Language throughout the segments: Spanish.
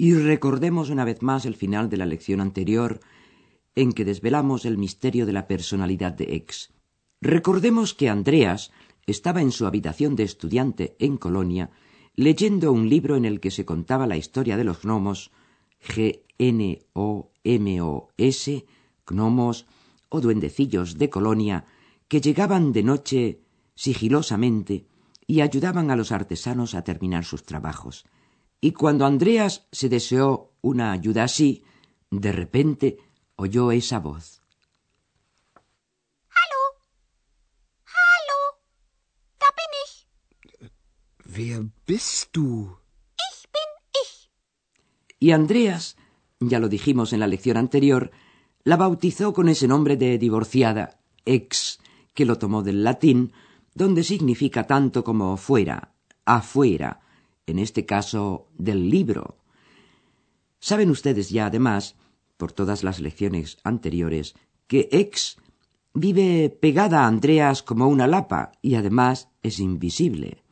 y recordemos una vez más el final de la lección anterior en que desvelamos el misterio de la personalidad de X. Recordemos que Andreas estaba en su habitación de estudiante en Colonia leyendo un libro en el que se contaba la historia de los gnomos G-N-O-M-O-S, gnomos o duendecillos de Colonia que llegaban de noche sigilosamente y ayudaban a los artesanos a terminar sus trabajos. Y cuando Andreas se deseó una ayuda así, de repente oyó esa voz. Hallo? Hallo? Da bin ich. wer bist du? Ich bin ich. Y Andreas, ya lo dijimos en la lección anterior, la bautizó con ese nombre de divorciada, ex, que lo tomó del latín, donde significa tanto como fuera, afuera, en este caso del libro. Saben ustedes ya, además, por todas las lecciones anteriores, que ex vive pegada a Andreas como una lapa y además es invisible.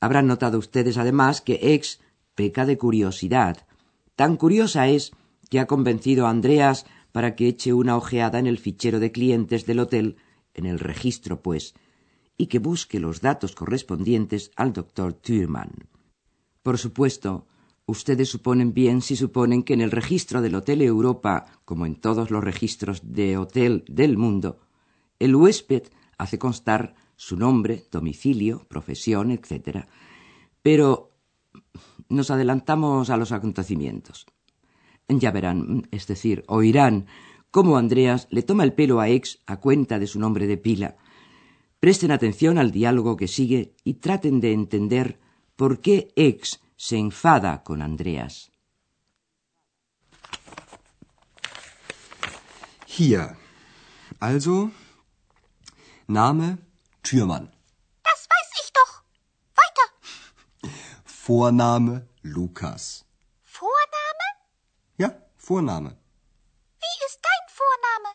Habrán notado ustedes además que ex peca de curiosidad. Tan curiosa es que ha convencido a Andreas para que eche una ojeada en el fichero de clientes del hotel, en el registro, pues, y que busque los datos correspondientes al doctor Thürmann. Por supuesto, ustedes suponen bien si suponen que en el registro del Hotel Europa, como en todos los registros de hotel del mundo, el huésped hace constar su nombre, domicilio, profesión, etc. Pero nos adelantamos a los acontecimientos. Ya verán, es decir, oirán cómo Andreas le toma el pelo a Ex a cuenta de su nombre de pila. Presten atención al diálogo que sigue y traten de entender por qué Ex se enfada con Andreas. Hier. Also, Name Türmann. Das weiß ich doch. Weiter. Vorname Lukas. Vorname? Ja, Vorname. Wie ist dein Vorname?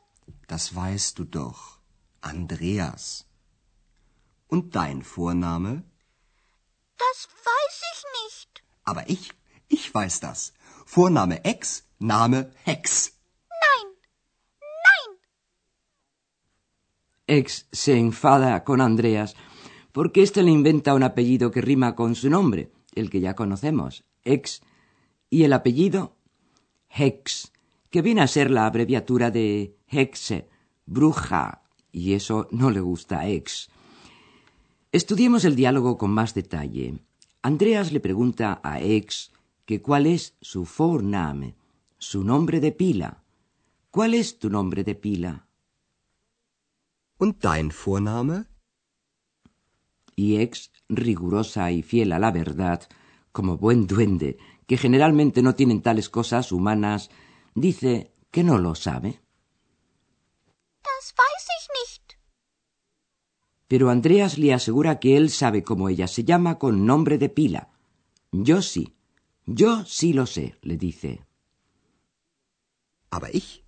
Das weißt du doch. Andreas. Und dein Vorname? Das weiß ich nicht. Aber ich, ich weiß das. Vorname Ex, Name Hex. Nein. Nein. Ex se enfada con Andreas porque éste le inventa un apellido que rima con su nombre, el que ya conocemos, Ex, y el apellido Hex, que viene a ser la abreviatura de Hexe, bruja, y eso no le gusta a Ex. Estudiemos el diálogo con más detalle. Andreas le pregunta a Ex que cuál es su Vorname, su nombre de pila. ¿Cuál es tu nombre de pila? Und dein Vorname? y ex, rigurosa y fiel a la verdad, como buen duende, que generalmente no tienen tales cosas humanas, dice que no lo sabe. Das weiß ich nicht. Pero Andreas le asegura que él sabe cómo ella se llama con nombre de pila. Yo sí, yo sí lo sé, le dice. Aber ich,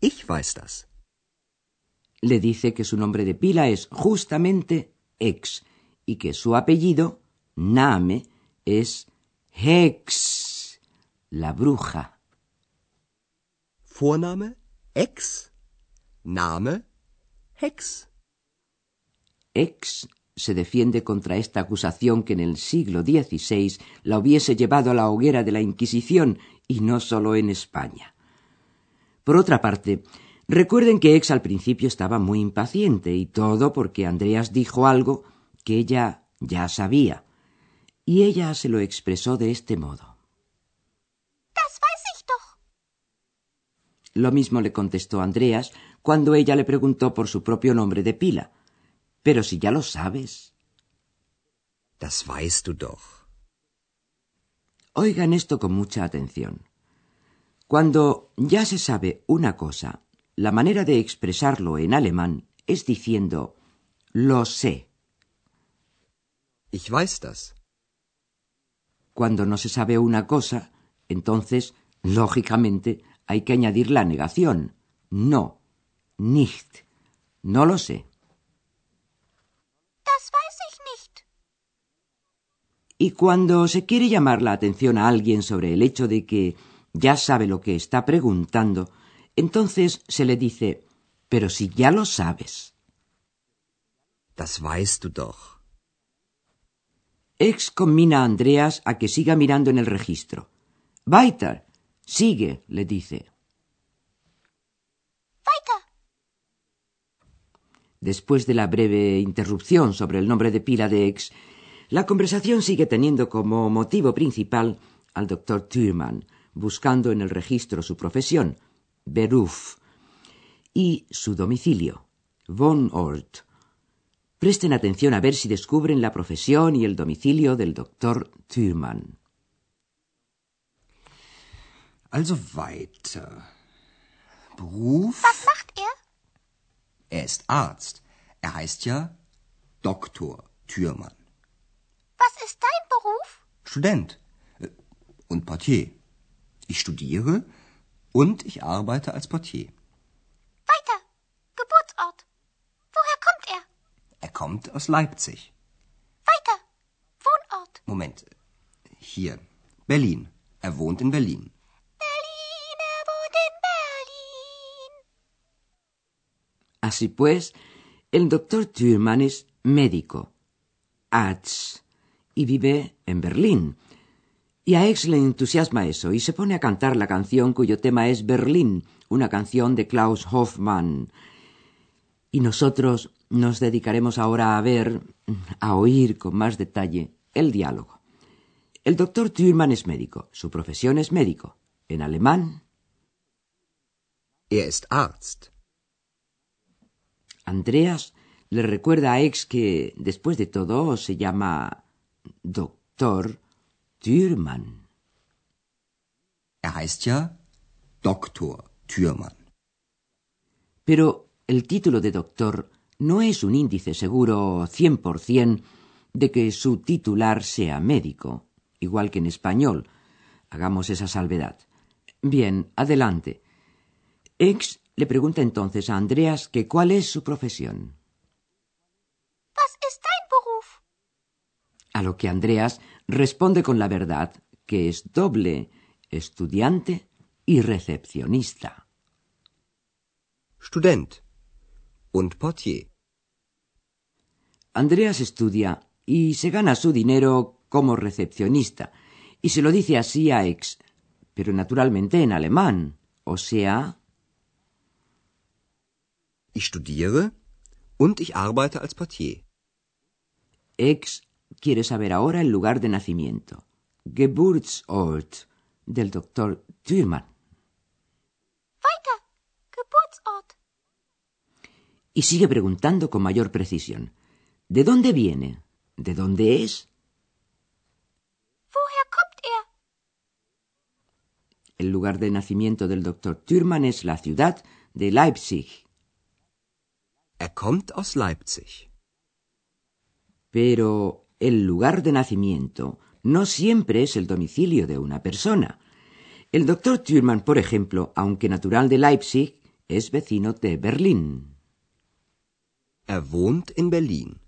ich weiß das. Le dice que su nombre de pila es justamente ex y que su apellido, Name, es Hex, la bruja. Vorname Ex, Name Hex. Ex se defiende contra esta acusación que en el siglo XVI la hubiese llevado a la hoguera de la Inquisición y no solo en España. Por otra parte, recuerden que Ex al principio estaba muy impaciente y todo porque Andreas dijo algo que ella ya sabía, y ella se lo expresó de este modo. Das weiß ich doch. Lo mismo le contestó Andreas cuando ella le preguntó por su propio nombre de pila. Pero si ya lo sabes. Das weißt du doch. Oigan esto con mucha atención. Cuando ya se sabe una cosa, la manera de expresarlo en alemán es diciendo lo sé. Ich weiß das. Cuando no se sabe una cosa, entonces, lógicamente, hay que añadir la negación. No, nicht. No lo sé. Y cuando se quiere llamar la atención a alguien sobre el hecho de que ya sabe lo que está preguntando, entonces se le dice, pero si ya lo sabes. Das weißt du doch. Ex combina a Andreas a que siga mirando en el registro. Weiter, sigue, le dice. Weiter. Después de la breve interrupción sobre el nombre de pila de Ex, la conversación sigue teniendo como motivo principal al doctor Thürmann, buscando en el registro su profesión, Beruf, y su domicilio, Wohnort. Presten atención a ver si descubren la profesión y el domicilio del doctor Thürmann. Also weiter. Beruf? Was macht er? Er ist Arzt. Er heißt ja Doktor Thürmann. Student äh, und Portier. Ich studiere und ich arbeite als Portier. Weiter. Geburtsort. Woher kommt er? Er kommt aus Leipzig. Weiter. Wohnort. Moment. Hier. Berlin. Er wohnt in Berlin. Berlin, er wohnt in Berlin. Así pues, el doctor Thürmann es médico, Arzt, y vive en Berlín. Y a Ex le entusiasma eso y se pone a cantar la canción cuyo tema es Berlín, una canción de Klaus Hoffmann. Y nosotros nos dedicaremos ahora a ver, a oír con más detalle el diálogo. El doctor Thürmann es médico, su profesión es médico. En alemán, Er ist Arzt. Andreas le recuerda a Ex que, después de todo, se llama doctor Thürmann. Er heißt ja Doktor Thürmann. Pero el título de doctor no es un índice seguro 100% de que su titular sea médico, igual que en español. Hagamos esa salvedad. Bien, adelante. Ex le pregunta entonces a Andreas que cuál es su profesión. Was ist dein Beruf? A lo que Andreas responde con la verdad, que es doble, estudiante y recepcionista. Student und Portier. Andreas estudia y se gana su dinero como recepcionista, y se lo dice así a Ex, pero naturalmente en alemán, o sea, Ich studiere und ich arbeite als Portier. Ex quiere saber ahora el lugar de nacimiento, Geburtsort, del doctor Thürmann, Weiter. Geburtsort. y sigue preguntando con mayor precisión, ¿de dónde viene? ¿De dónde es? Woher kommt er? El lugar de nacimiento del doctor Thürmann es la ciudad de Leipzig. Er kommt aus Leipzig. Pero el lugar de nacimiento no siempre es el domicilio de una persona. El doctor Thürmann, por ejemplo, aunque natural de Leipzig, es vecino de Berlín. Er wohnt in Berlin.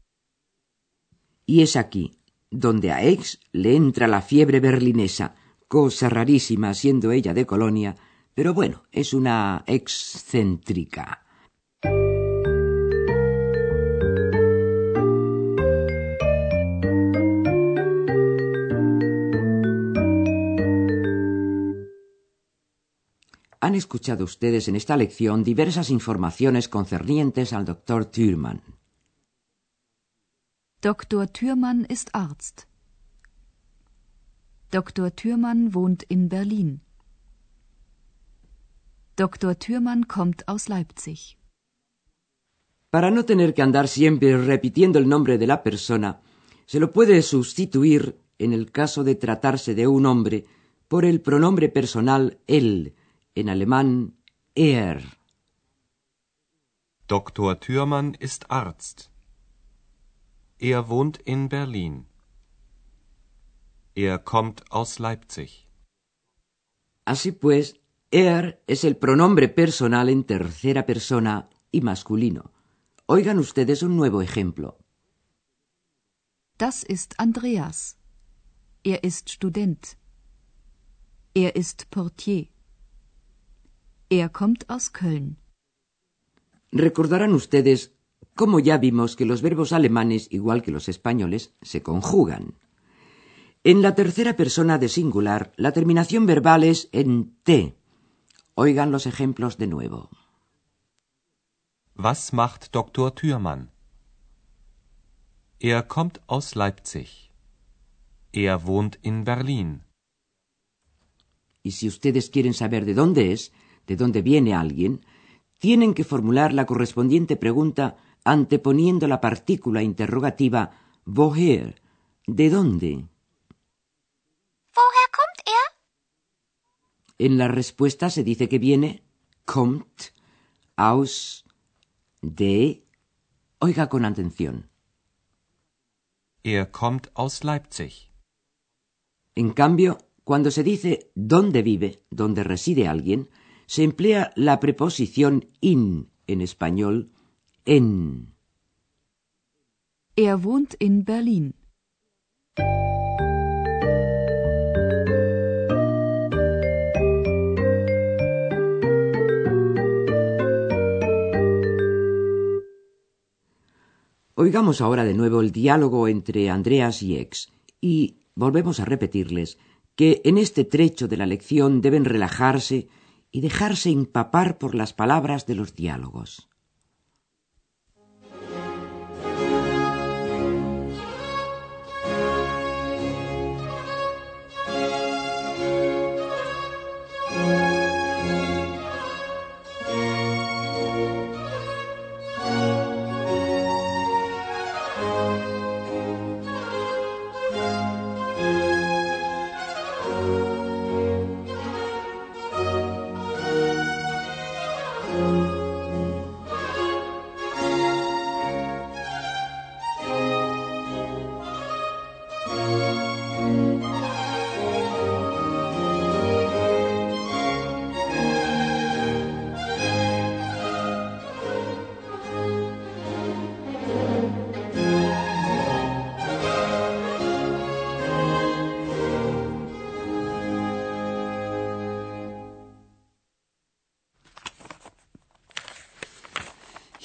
Y es aquí donde a Ex le entra la fiebre berlinesa, cosa rarísima siendo ella de Colonia, pero bueno, es una excéntrica. Han escuchado ustedes en esta lección diversas informaciones concernientes al doctor Thürmann. Dr. Thürmann ist Arzt. Dr. Thürmann wohnt in Berlin. Dr. Thürmann kommt aus Leipzig. Para no tener que andar siempre repitiendo el nombre de la persona, se lo puede sustituir, en el caso de tratarse de un hombre, por el pronombre personal él, en alemán er. Dr. Thürmann ist Arzt. Er wohnt in Berlin. Er kommt aus Leipzig. Así pues, er es el pronombre personal en tercera persona y masculino. Oigan ustedes un nuevo ejemplo. Das ist Andreas. Er ist Student. Er ist Portier. Er kommt aus Köln. Recordarán ustedes cómo ya vimos que los verbos alemanes, igual que los españoles, se conjugan. En la tercera persona de singular, la terminación verbal es en T. Oigan los ejemplos de nuevo. Was macht Dr. Thürmann? Er kommt aus Leipzig. Er wohnt in Berlin. Y si ustedes quieren saber de dónde es, de dónde viene alguien, tienen que formular la correspondiente pregunta anteponiendo la partícula interrogativa woher, ¿de dónde? Woher kommt er? En la respuesta se dice que viene kommt aus de. Oiga con atención. Er kommt aus Leipzig. En cambio, cuando se dice dónde vive, dónde reside alguien, se emplea la preposición in en español en. Er wohnt in Berlin. Oigamos ahora de nuevo el diálogo entre Andreas y Ex y volvemos a repetirles que en este trecho de la lección deben relajarse y dejarse empapar por las palabras de los diálogos.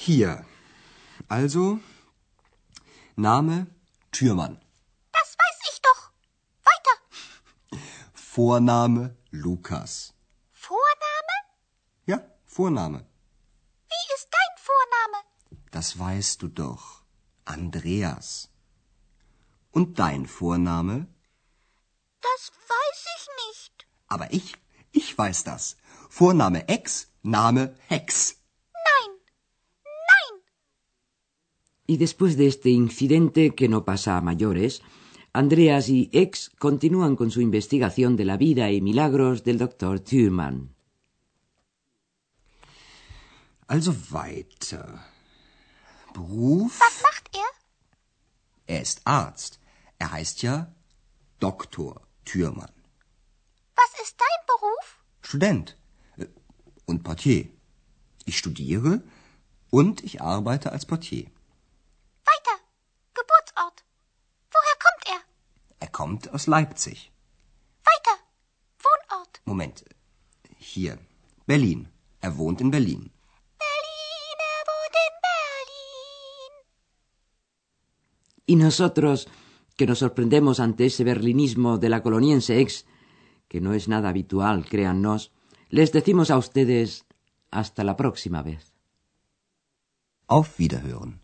Hier. Also, Name Türmann. Das weiß ich doch. Weiter. Vorname Lukas. Vorname? Ja, Vorname. Wie ist dein Vorname? Das weißt du doch. Andreas. Und dein Vorname? Das weiß ich nicht. Aber ich, ich weiß das. Vorname Ex, Name Hex. Y después de este incidente que no pasa a mayores, Andreas y Ex continúan con su investigación de la vida y milagros del Dr. Thürmann. Also weiter. Beruf? Was macht er? Er ist Arzt. Er heißt ja Doktor Thürmann. Was ist dein Beruf? Student äh, und Portier. Ich studiere und ich arbeite als Portier. Kommt aus Leipzig. Weiter. Wohnort. Moment. Hier. Berlin. Er wohnt in Berlin. Berlin, er wohnt in Berlin. Y nosotros, que nos sorprendemos ante ese berlinismo de la coloniense ex, que no es nada habitual, créannos, les decimos a ustedes hasta la próxima vez. Auf Wiederhören.